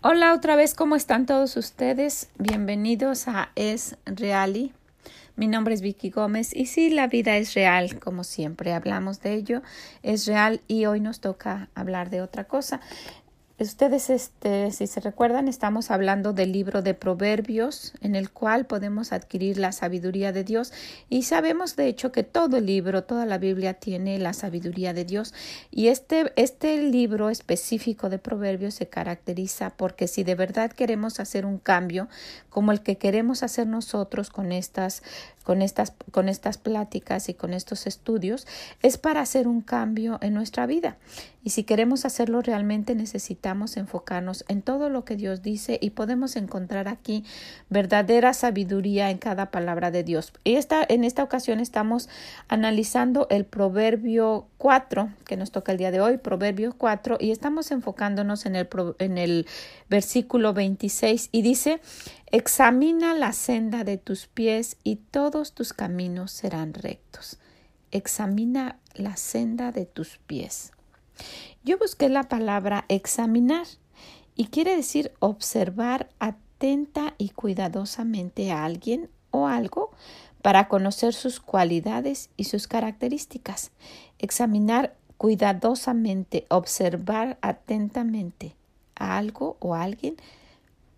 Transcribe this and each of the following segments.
Hola otra vez, ¿cómo están todos ustedes? Bienvenidos a Es Reali. Mi nombre es Vicky Gómez y sí, la vida es real, como siempre hablamos de ello, es real y hoy nos toca hablar de otra cosa. Ustedes, este, si se recuerdan, estamos hablando del libro de Proverbios, en el cual podemos adquirir la sabiduría de Dios. Y sabemos, de hecho, que todo el libro, toda la Biblia tiene la sabiduría de Dios. Y este, este libro específico de Proverbios se caracteriza porque si de verdad queremos hacer un cambio, como el que queremos hacer nosotros con estas con estas, con estas pláticas y con estos estudios es para hacer un cambio en nuestra vida. Y si queremos hacerlo realmente necesitamos enfocarnos en todo lo que Dios dice y podemos encontrar aquí verdadera sabiduría en cada palabra de Dios. Y esta, en esta ocasión estamos analizando el Proverbio 4 que nos toca el día de hoy, Proverbio 4, y estamos enfocándonos en el, en el versículo 26 y dice, Examina la senda de tus pies y todos tus caminos serán rectos. Examina la senda de tus pies. Yo busqué la palabra examinar y quiere decir observar atenta y cuidadosamente a alguien o algo para conocer sus cualidades y sus características. Examinar cuidadosamente, observar atentamente a algo o a alguien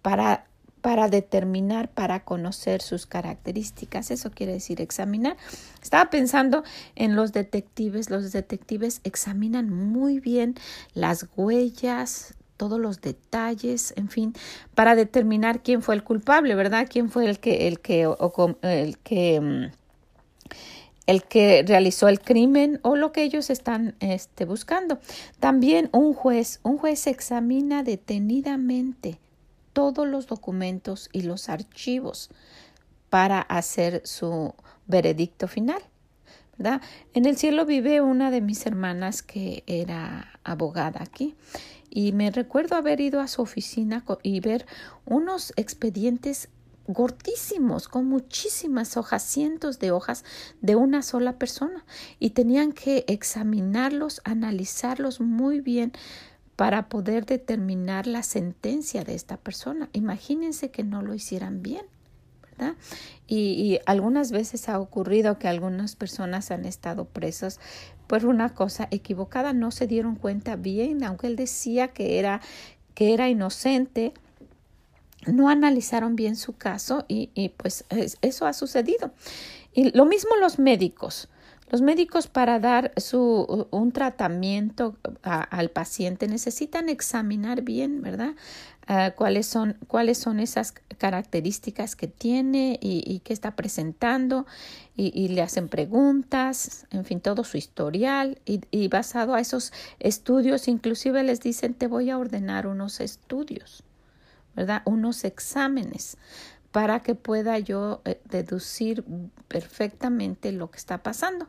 para para determinar, para conocer sus características. Eso quiere decir examinar. Estaba pensando en los detectives. Los detectives examinan muy bien las huellas, todos los detalles, en fin, para determinar quién fue el culpable, ¿verdad? Quién fue el que, el que, el que mm, el que realizó el crimen o lo que ellos están este, buscando. También un juez, un juez examina detenidamente todos los documentos y los archivos para hacer su veredicto final. ¿verdad? En el cielo vive una de mis hermanas que era abogada aquí y me recuerdo haber ido a su oficina y ver unos expedientes gordísimos, con muchísimas hojas, cientos de hojas de una sola persona y tenían que examinarlos, analizarlos muy bien para poder determinar la sentencia de esta persona. Imagínense que no lo hicieran bien. ¿verdad? Y, algunas veces ha ocurrido que algunas personas han estado presas por una cosa equivocada, no se dieron cuenta bien, aunque él decía que era, que era inocente, no analizaron bien su caso y, y pues eso ha sucedido. Y lo mismo los médicos. Los médicos para dar su, un tratamiento al paciente necesitan examinar bien, ¿verdad? Ah, cuáles, son, cuáles son esas características que tiene y, y que está presentando y, le hacen preguntas, en fin, todo su historial y, y basado a esos estudios, inclusive les dicen te voy a ordenar unos estudios, ¿verdad? Unos exámenes para que pueda yo eh, deducir perfectamente lo que está pasando.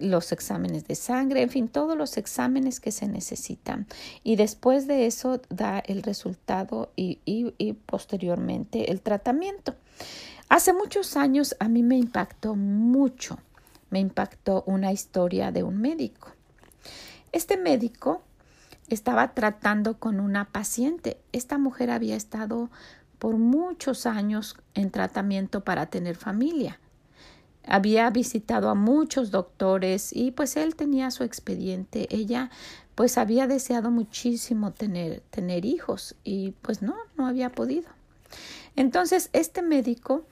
Los exámenes de sangre, en fin, todos los exámenes que se necesitan. Y después de eso da el resultado y, y posteriormente el tratamiento. Hace muchos años a mí me impactó mucho, me impactó una historia de un médico. Este médico estaba tratando con una paciente. Esta mujer había estado por muchos años en tratamiento para tener familia. Había visitado a muchos doctores y pues él tenía su expediente. Ella pues había deseado muchísimo tener, tener hijos y pues no, no había podido. Entonces este médico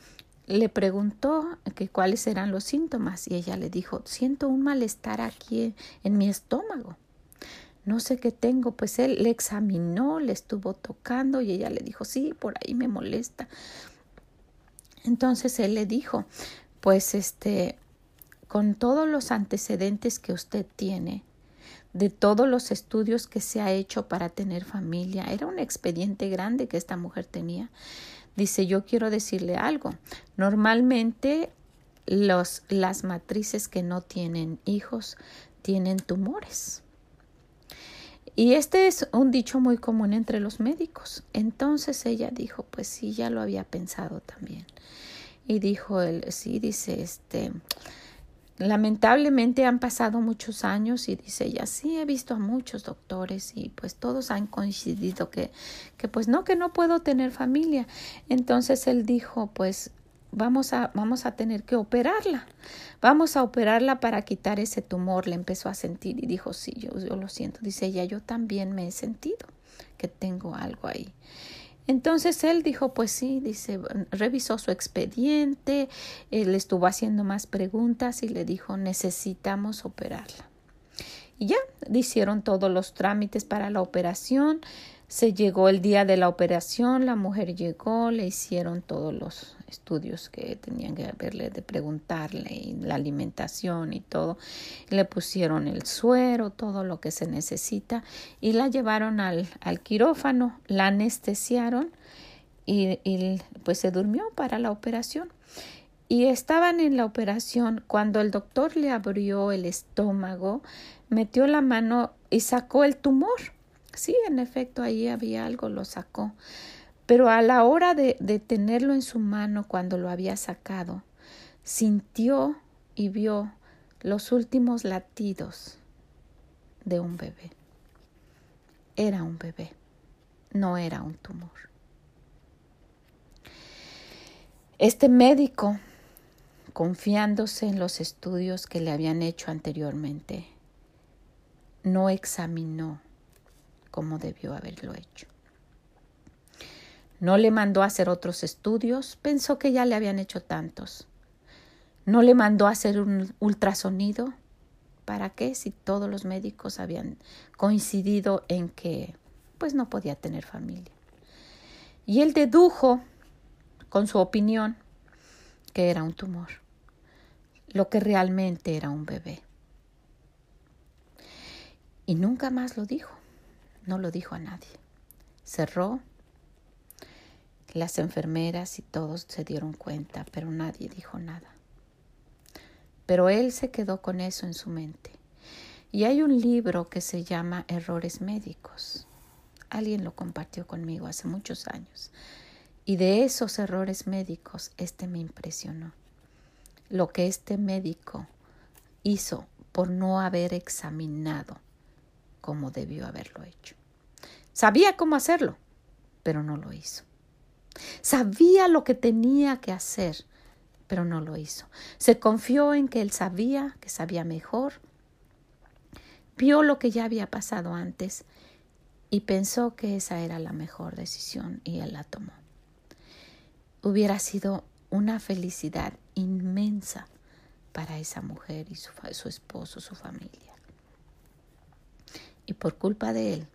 le preguntó que cuáles eran los síntomas y ella le dijo, siento un malestar aquí en mi estómago no sé qué tengo, pues él le examinó, le estuvo tocando y ella le dijo, sí, por ahí me molesta. Entonces él le dijo, pues este, con todos los antecedentes que usted tiene, de todos los estudios que se ha hecho para tener familia, era un expediente grande que esta mujer tenía. Dice, yo quiero decirle algo. Normalmente los, las matrices que no tienen hijos tienen tumores. Y este es un dicho muy común entre los médicos. Entonces ella dijo, pues sí, ya lo había pensado también. Y dijo él, sí, dice, este, lamentablemente han pasado muchos años y dice ella, sí, he visto a muchos doctores y pues todos han coincidido que, que pues no, que no puedo tener familia. Entonces él dijo, pues vamos a, vamos a tener que operarla. Vamos a operarla para quitar ese tumor. Le empezó a sentir y dijo, sí, yo, yo lo siento. Dice ella, yo también me he sentido que tengo algo ahí. Entonces él dijo, pues sí, dice, revisó su expediente, él estuvo haciendo más preguntas y le dijo, necesitamos operarla. Y ya hicieron todos los trámites para la operación. Se llegó el día de la operación, la mujer llegó, le hicieron todos los estudios que tenían que verle de preguntarle y la alimentación y todo. Le pusieron el suero, todo lo que se necesita y la llevaron al, quirófano, la anestesiaron y, y pues se durmió para la operación. Y estaban en la operación cuando el doctor le abrió el estómago, metió la mano y sacó el tumor Sí, en efecto, ahí había algo, lo sacó. Pero a la hora de, de tenerlo en su mano cuando lo había sacado, sintió y vio los últimos latidos de un bebé. Era un bebé, no era un tumor. Este médico, confiándose en los estudios que le habían hecho anteriormente, no examinó como debió haberlo hecho. No le mandó a hacer otros estudios, pensó que ya le habían hecho tantos. No le mandó a hacer un ultrasonido. ¿Para qué? Si todos los médicos habían coincidido en que pues no podía tener familia. Y él dedujo con su opinión que era un tumor, lo que realmente era un bebé. Y nunca más lo dijo. No lo dijo a nadie. Cerró. Las enfermeras y todos se dieron cuenta, pero nadie dijo nada. Pero él se quedó con eso en su mente. Y hay un libro que se llama Errores Médicos. Alguien lo compartió conmigo hace muchos años. Y de esos errores médicos, este me impresionó. Lo que este médico hizo por no haber examinado como debió haberlo hecho. Sabía cómo hacerlo, pero no lo hizo. Sabía lo que tenía que hacer, pero no lo hizo. Se confió en que él sabía, que sabía mejor. Vio lo que ya había pasado antes y pensó que esa era la mejor decisión y él la tomó. Hubiera sido una felicidad inmensa para esa mujer y su, su esposo, su familia y por culpa de él,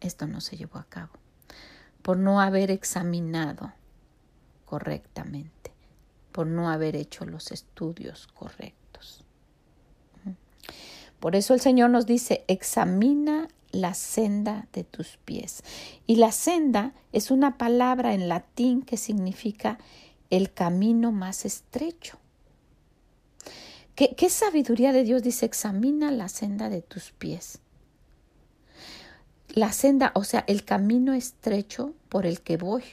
esto no se llevó a cabo, por no haber examinado correctamente, por no haber hecho los estudios correctos. Por eso el Señor nos dice, examina la senda de tus pies. Y la senda es una palabra en latín que significa el camino más estrecho. ¿Qué, qué sabiduría de Dios dice? Examina la senda de tus pies la senda, o sea, el camino estrecho por el que voy.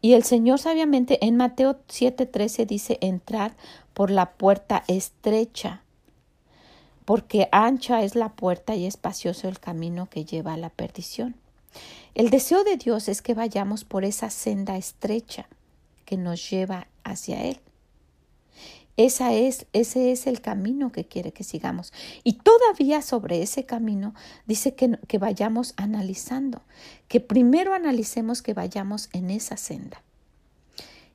Y el Señor sabiamente en Mateo 7:13 dice, entrar por la puerta estrecha, porque ancha es la puerta y espacioso el camino que lleva a la perdición. El deseo de Dios es que vayamos por esa senda estrecha que nos lleva hacia Él. Esa es, ese es el camino que quiere que sigamos. Y todavía sobre ese camino dice que, que vayamos analizando, que primero analicemos que vayamos en esa senda.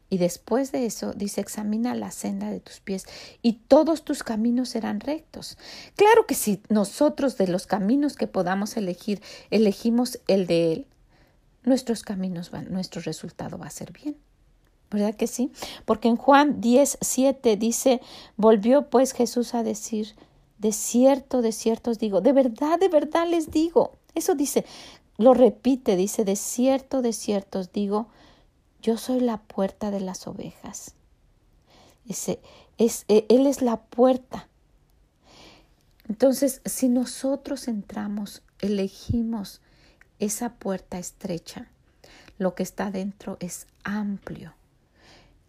Y después de eso dice, examina la senda de tus pies y todos tus caminos serán rectos. Claro que si nosotros de los caminos que podamos elegir, elegimos el de Él, nuestros caminos van, nuestro resultado va a ser bien. ¿Verdad que sí? Porque en Juan 10, 7 dice, volvió pues Jesús a decir, de cierto, de cierto os digo, de verdad, de verdad les digo. Eso dice, lo repite, dice, de cierto, de cierto os digo, yo soy la puerta de las ovejas. Dice, es, e, Él es la puerta. Entonces, si nosotros entramos, elegimos esa puerta estrecha, lo que está dentro es amplio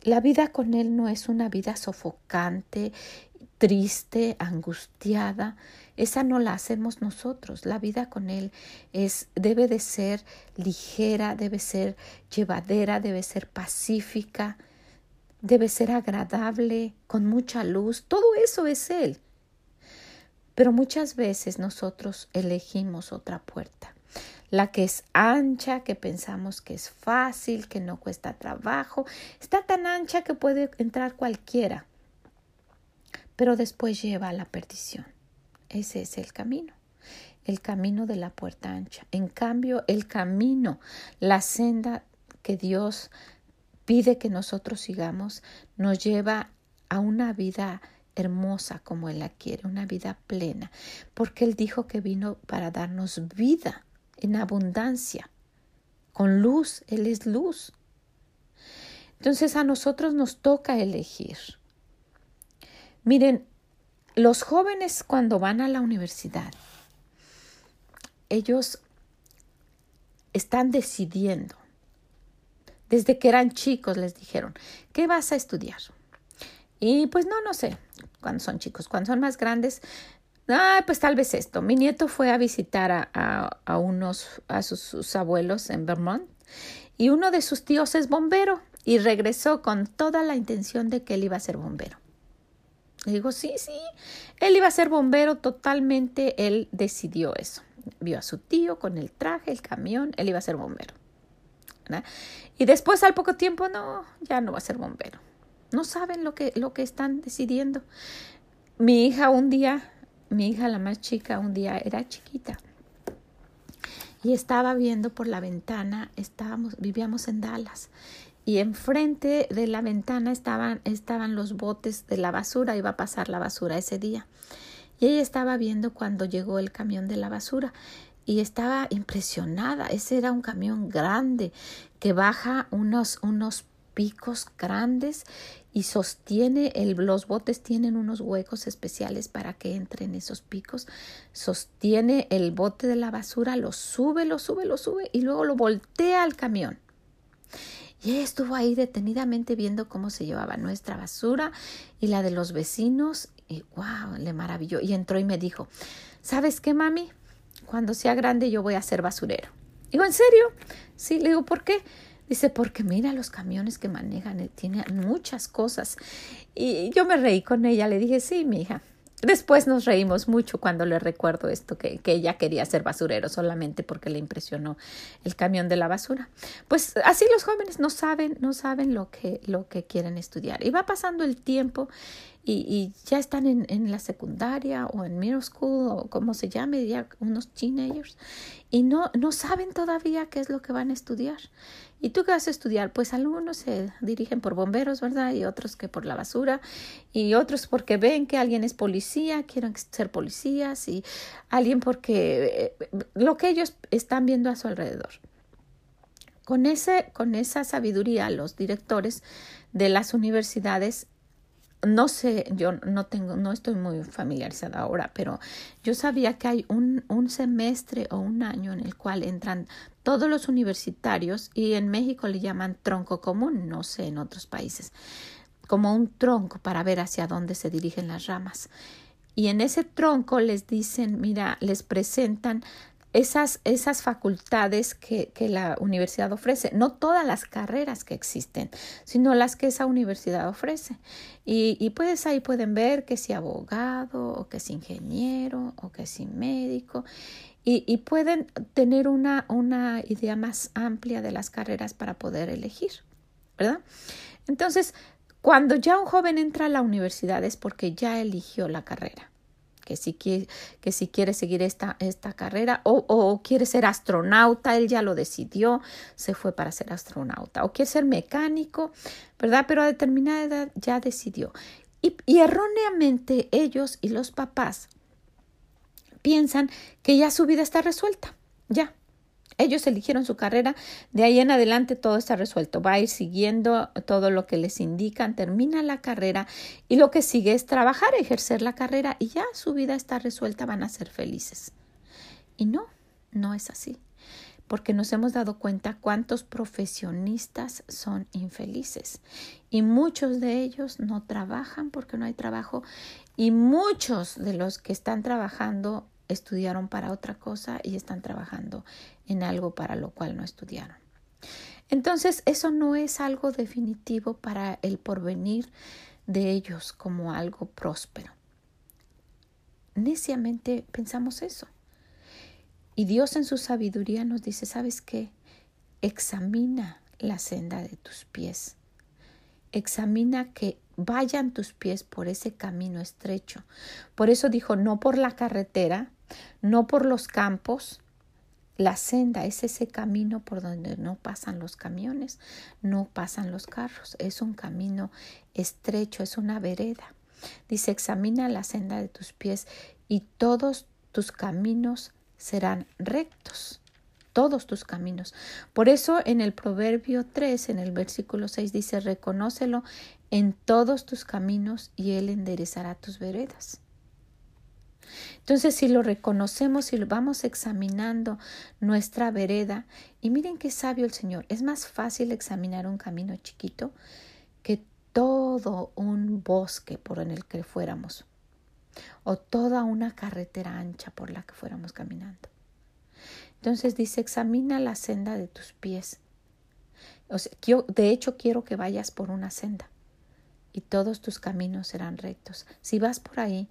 La vida con Él no es una vida sofocante, triste, angustiada. Esa no la hacemos nosotros. La vida con Él es, debe de ser ligera, debe ser llevadera, debe ser pacífica, debe ser agradable, con mucha luz. Todo eso es Él. Pero muchas veces nosotros elegimos otra puerta la que es ancha, que pensamos que es fácil, que no cuesta trabajo, está tan ancha que puede entrar cualquiera, pero después lleva a la perdición. Ese es el camino, el camino de la puerta ancha. En cambio, el camino, la senda que Dios pide que nosotros sigamos, nos lleva a una vida hermosa como Él la quiere, una vida plena, porque Él dijo que vino para darnos vida en abundancia, con luz, Él es luz. Entonces a nosotros nos toca elegir. Miren, los jóvenes cuando van a la universidad, ellos están decidiendo. Desde que eran chicos les dijeron, ¿qué vas a estudiar? Y pues no, no sé, cuando son chicos, cuando son más grandes, Ah, pues tal vez esto. Mi nieto fue a visitar a, unos, a sus, abuelos en Vermont y uno de sus tíos es bombero y regresó con toda la intención de que él iba a ser bombero. Le digo, sí, sí, él iba a ser bombero totalmente, él decidió eso. Vio a su tío con el traje, el camión, él iba a ser bombero. Y después al poco tiempo, no, ya no va a ser bombero. No saben lo que, lo que están decidiendo. Mi hija un día mi hija, la más chica, un día era chiquita y estaba viendo por la ventana, estábamos, vivíamos en Dallas y enfrente de la ventana estaban, estaban los botes de la basura, iba a pasar la basura ese día. Y ella estaba viendo cuando llegó el camión de la basura y estaba impresionada. Ese era un camión grande que baja unos, unos picos grandes y sostiene, el, los botes tienen unos huecos especiales para que entren esos picos, sostiene el bote de la basura, lo sube, lo sube, lo sube y luego lo voltea al camión. Y estuvo ahí detenidamente viendo cómo se llevaba nuestra basura y la de los vecinos y wow, le maravilló. Y entró y me dijo, ¿sabes qué, mami? Cuando sea grande yo voy a ser basurero. Digo, ¿en serio? Sí, le digo, ¿por qué? Dice, porque mira los camiones que manejan, eh, tienen muchas cosas. Y yo me reí con ella, le dije, sí, mi hija. Después nos reímos mucho cuando le recuerdo esto, que, que, ella quería ser basurero solamente porque le impresionó el camión de la basura. Pues así los jóvenes no saben, no saben lo que, lo que quieren estudiar. Y va pasando el tiempo y, y ya están en, la secundaria o en middle school o como se llame, ya unos teenagers, y no, no saben todavía qué es lo que van a estudiar. ¿Y tú qué vas a estudiar? Pues algunos se dirigen por bomberos, ¿verdad? Y otros que por la basura, y otros porque ven que alguien es policía, quieren ser policías, y alguien porque eh, lo que ellos están viendo a su alrededor. Con, ese, con esa sabiduría, los directores de las universidades no sé, yo no tengo, no estoy muy familiarizada ahora, pero yo sabía que hay un, un semestre o un año en el cual entran todos los universitarios y en México le llaman tronco común, no sé en otros países, como un tronco para ver hacia dónde se dirigen las ramas. Y en ese tronco les dicen, mira, les presentan esas, esas facultades que, que, la universidad ofrece, no todas las carreras que existen, sino las que esa universidad ofrece. Y, y pues ahí pueden ver que si abogado, o que si ingeniero, o que si médico, y, y pueden tener una, una idea más amplia de las carreras para poder elegir, ¿verdad? Entonces, cuando ya un joven entra a la universidad es porque ya eligió la carrera que si quiere, que si quiere seguir esta, esta carrera o, o, quiere ser astronauta, él ya lo decidió, se fue para ser astronauta, o quiere ser mecánico, ¿verdad? Pero a determinada edad ya decidió. Y, y erróneamente ellos y los papás piensan que ya su vida está resuelta, ya, ellos eligieron su carrera, de ahí en adelante todo está resuelto. Va a ir siguiendo todo lo que les indican, termina la carrera y lo que sigue es trabajar, ejercer la carrera y ya su vida está resuelta, van a ser felices. Y no, no es así. porque nos hemos dado cuenta cuántos profesionistas son infelices y muchos de ellos no trabajan porque no hay trabajo y muchos de los que están trabajando estudiaron para otra cosa y están trabajando en algo para lo cual no estudiaron. Entonces, eso no es algo definitivo para el porvenir de ellos como algo próspero. Neciamente pensamos eso. Y Dios en su sabiduría nos dice, ¿sabes qué? Examina la senda de tus pies. Examina que vayan tus pies por ese camino estrecho. Por eso dijo, no por la carretera, no por los campos. La senda es ese camino por donde no pasan los camiones, no pasan los carros. Es un camino estrecho, es una vereda. Dice, examina la senda de tus pies y todos tus caminos serán rectos. Todos tus caminos. Por eso en el Proverbio 3, en el versículo 6 dice, reconócelo en todos tus caminos y Él enderezará tus veredas. Entonces, si lo reconocemos y lo vamos examinando nuestra vereda, y miren qué sabio el Señor, es más fácil examinar un camino chiquito que todo un bosque por en el que fuéramos, o toda una carretera ancha por la que fuéramos caminando. Entonces dice, examina la senda de tus pies. O sea, de hecho, quiero que vayas por una senda y todos tus caminos serán rectos. Si vas por ahí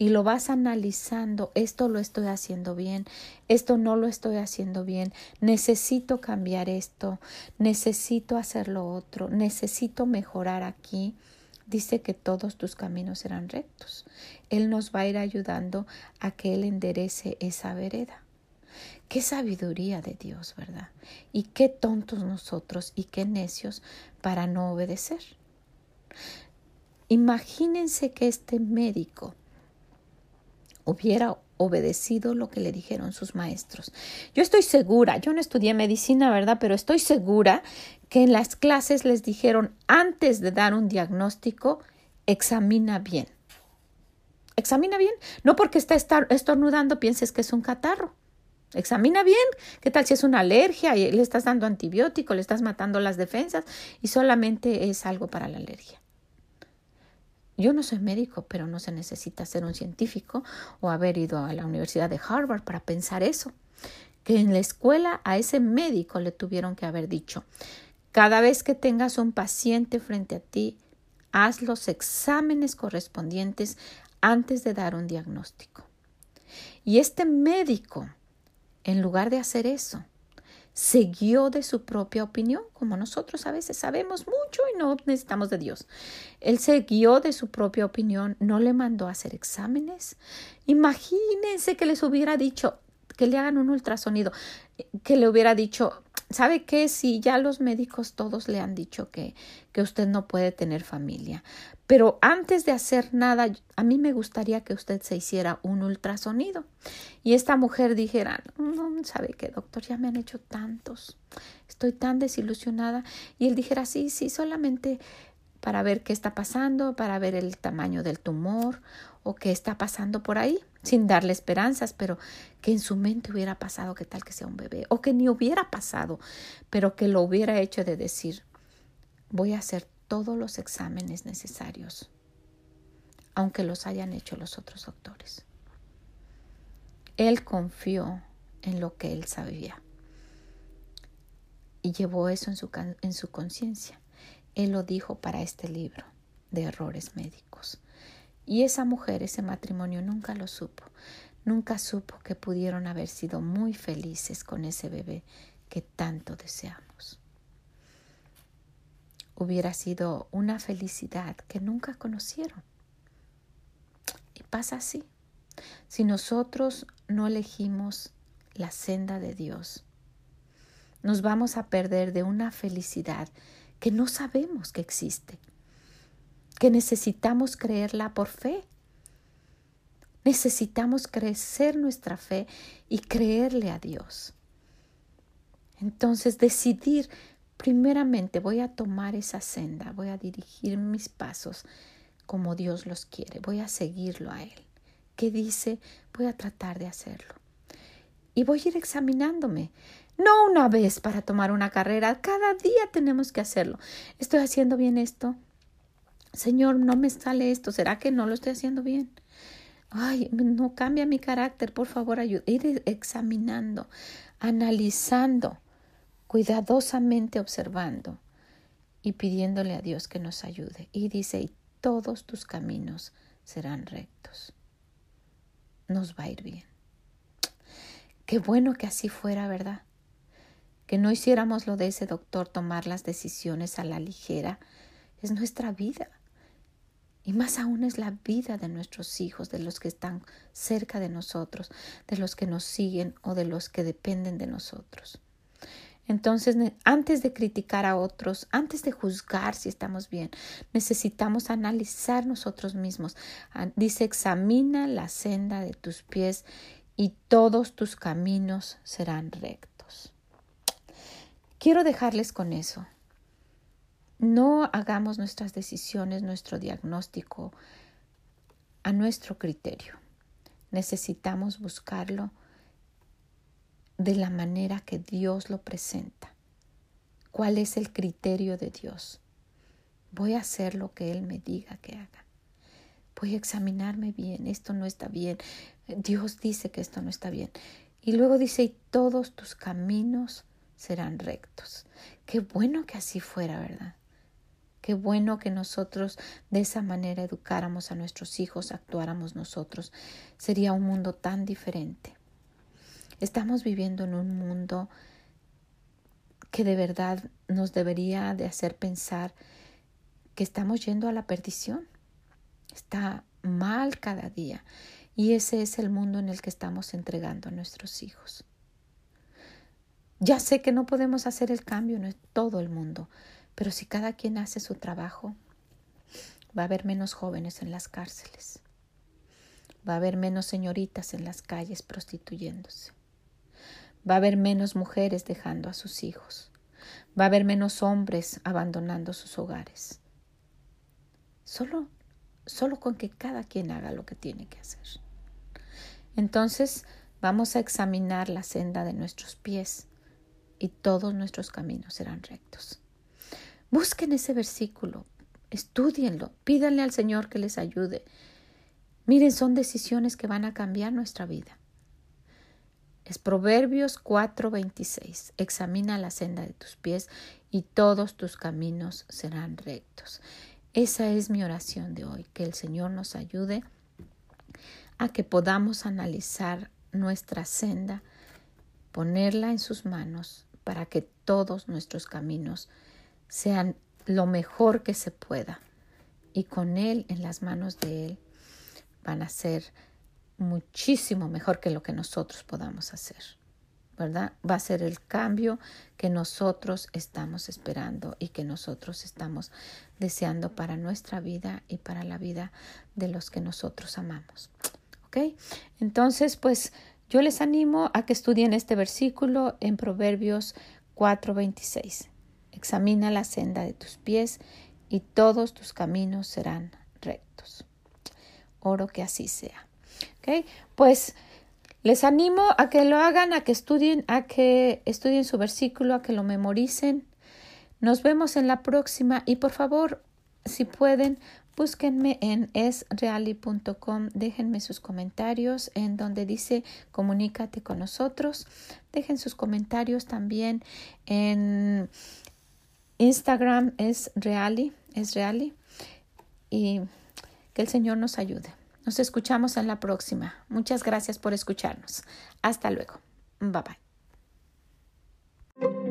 y lo vas analizando, esto lo estoy haciendo bien, esto no lo estoy haciendo bien, necesito cambiar esto, necesito hacer lo otro, necesito mejorar aquí, dice que todos tus caminos serán rectos. Él nos va a ir ayudando a que Él enderece esa vereda. Qué sabiduría de Dios, ¿verdad? Y qué tontos nosotros y qué necios para no obedecer. Imagínense que este médico hubiera obedecido lo que le dijeron sus maestros. Yo estoy segura, yo no estudié medicina, ¿verdad? Pero estoy segura que en las clases les dijeron antes de dar un diagnóstico, examina bien. Examina bien. No porque está estornudando pienses que es un catarro. Examina bien, qué tal si es una alergia y le estás dando antibiótico, le estás matando las defensas y solamente es algo para la alergia. Yo no soy médico, pero no se necesita ser un científico o haber ido a la Universidad de Harvard para pensar eso. Que en la escuela a ese médico le tuvieron que haber dicho, cada vez que tengas un paciente frente a ti, haz los exámenes correspondientes antes de dar un diagnóstico. Y este médico en lugar de hacer eso, se guió de su propia opinión, como nosotros a veces sabemos mucho y no necesitamos de Dios. Él se guió de su propia opinión, no le mandó a hacer exámenes. Imagínense que les hubiera dicho que le hagan un ultrasonido, que le hubiera dicho, ¿Sabe qué? Si ya los médicos todos le han dicho que, que usted no puede tener familia. Pero antes de hacer nada, a mí me gustaría que usted se hiciera un ultrasonido. Y esta mujer dijera, no, ¿sabe qué, doctor? Ya me han hecho tantos. Estoy tan desilusionada. Y él dijera, sí, sí, solamente para ver qué está pasando, para ver el tamaño del tumor o qué está pasando por ahí, sin darle esperanzas, pero que en su mente hubiera pasado que tal que sea un bebé, o que ni hubiera pasado, pero que lo hubiera hecho de decir, voy a hacer todos los exámenes necesarios, aunque los hayan hecho los otros doctores. Él confió en lo que él sabía y llevó eso en su, en su conciencia. Él lo dijo para este libro de errores médicos. Y esa mujer, ese matrimonio nunca lo supo, nunca supo que pudieron haber sido muy felices con ese bebé que tanto deseamos. Hubiera sido una felicidad que nunca conocieron. Y pasa así. Si nosotros no elegimos la senda de Dios, nos vamos a perder de una felicidad que no sabemos que existe que necesitamos creerla por fe. Necesitamos crecer nuestra fe y creerle a Dios. Entonces decidir, primeramente voy a tomar esa senda, voy a dirigir mis pasos como Dios los quiere, voy a seguirlo a Él. ¿Qué dice? Voy a tratar de hacerlo. Y voy a ir examinándome. No una vez para tomar una carrera, cada día tenemos que hacerlo. ¿Estoy haciendo bien esto? Señor, no me sale esto, ¿será que no lo estoy haciendo bien? Ay, no cambia mi carácter, por favor, ayuda. Ir examinando, analizando, cuidadosamente observando y pidiéndole a Dios que nos ayude. Y dice, y todos tus caminos serán rectos. Nos va a ir bien. Qué bueno que así fuera, ¿verdad? Que no hiciéramos lo de ese doctor, tomar las decisiones a la ligera. Es nuestra vida. Y más aún es la vida de nuestros hijos, de los que están cerca de nosotros, de los que nos siguen o de los que dependen de nosotros. Entonces, antes de criticar a otros, antes de juzgar si estamos bien, necesitamos analizar nosotros mismos. Ah, dice, examina la senda de tus pies y todos tus caminos serán rectos. Quiero dejarles con eso. No hagamos nuestras decisiones, nuestro diagnóstico a nuestro criterio. Necesitamos buscarlo de la manera que Dios lo presenta. ¿Cuál es el criterio de Dios? Voy a hacer lo que Él me diga que haga. Voy a examinarme bien, esto no está bien. Dios dice que esto no está bien. Y luego dice, y todos tus caminos serán rectos. Qué bueno que así fuera, ¿verdad? Qué bueno que nosotros de esa manera educáramos a nuestros hijos, actuáramos nosotros. Sería un mundo tan diferente. Estamos viviendo en un mundo que de verdad nos debería de hacer pensar que estamos yendo a la perdición. Está mal cada día y ese es el mundo en el que estamos entregando a nuestros hijos. Ya sé que no podemos hacer el cambio, no es todo el mundo, pero si cada quien hace su trabajo, va a haber menos jóvenes en las cárceles. Va a haber menos señoritas en las calles prostituyéndose. Va a haber menos mujeres dejando a sus hijos. Va a haber menos hombres abandonando sus hogares. Solo, solo con que cada quien haga lo que tiene que hacer. Entonces vamos a examinar la senda de nuestros pies y todos nuestros caminos serán rectos. Busquen ese versículo, estudienlo, pídanle al Señor que les ayude. Miren, son decisiones que van a cambiar nuestra vida. Es Proverbios 4:26. Examina la senda de tus pies y todos tus caminos serán rectos. Esa es mi oración de hoy, que el Señor nos ayude a que podamos analizar nuestra senda, ponerla en sus manos para que todos nuestros caminos sean lo mejor que se pueda. Y con Él, en las manos de Él, van a ser muchísimo mejor que lo que nosotros podamos hacer. ¿Verdad? Va a ser el cambio que nosotros estamos esperando y que nosotros estamos deseando para nuestra vida y para la vida de los que nosotros amamos. ¿Ok? Entonces, pues yo les animo a que estudien este versículo en Proverbios 4:26. Examina la senda de tus pies y todos tus caminos serán rectos. Oro que así sea. ¿Okay? Pues les animo a que lo hagan, a que estudien, a que estudien su versículo, a que lo memoricen. Nos vemos en la próxima y por favor, si pueden, búsquenme en esreali.com, déjenme sus comentarios en donde dice comunícate con nosotros. Dejen sus comentarios también en Instagram es Reali. Y que el Señor nos ayude. Nos escuchamos en la próxima. Muchas gracias por escucharnos. Hasta luego. Bye bye.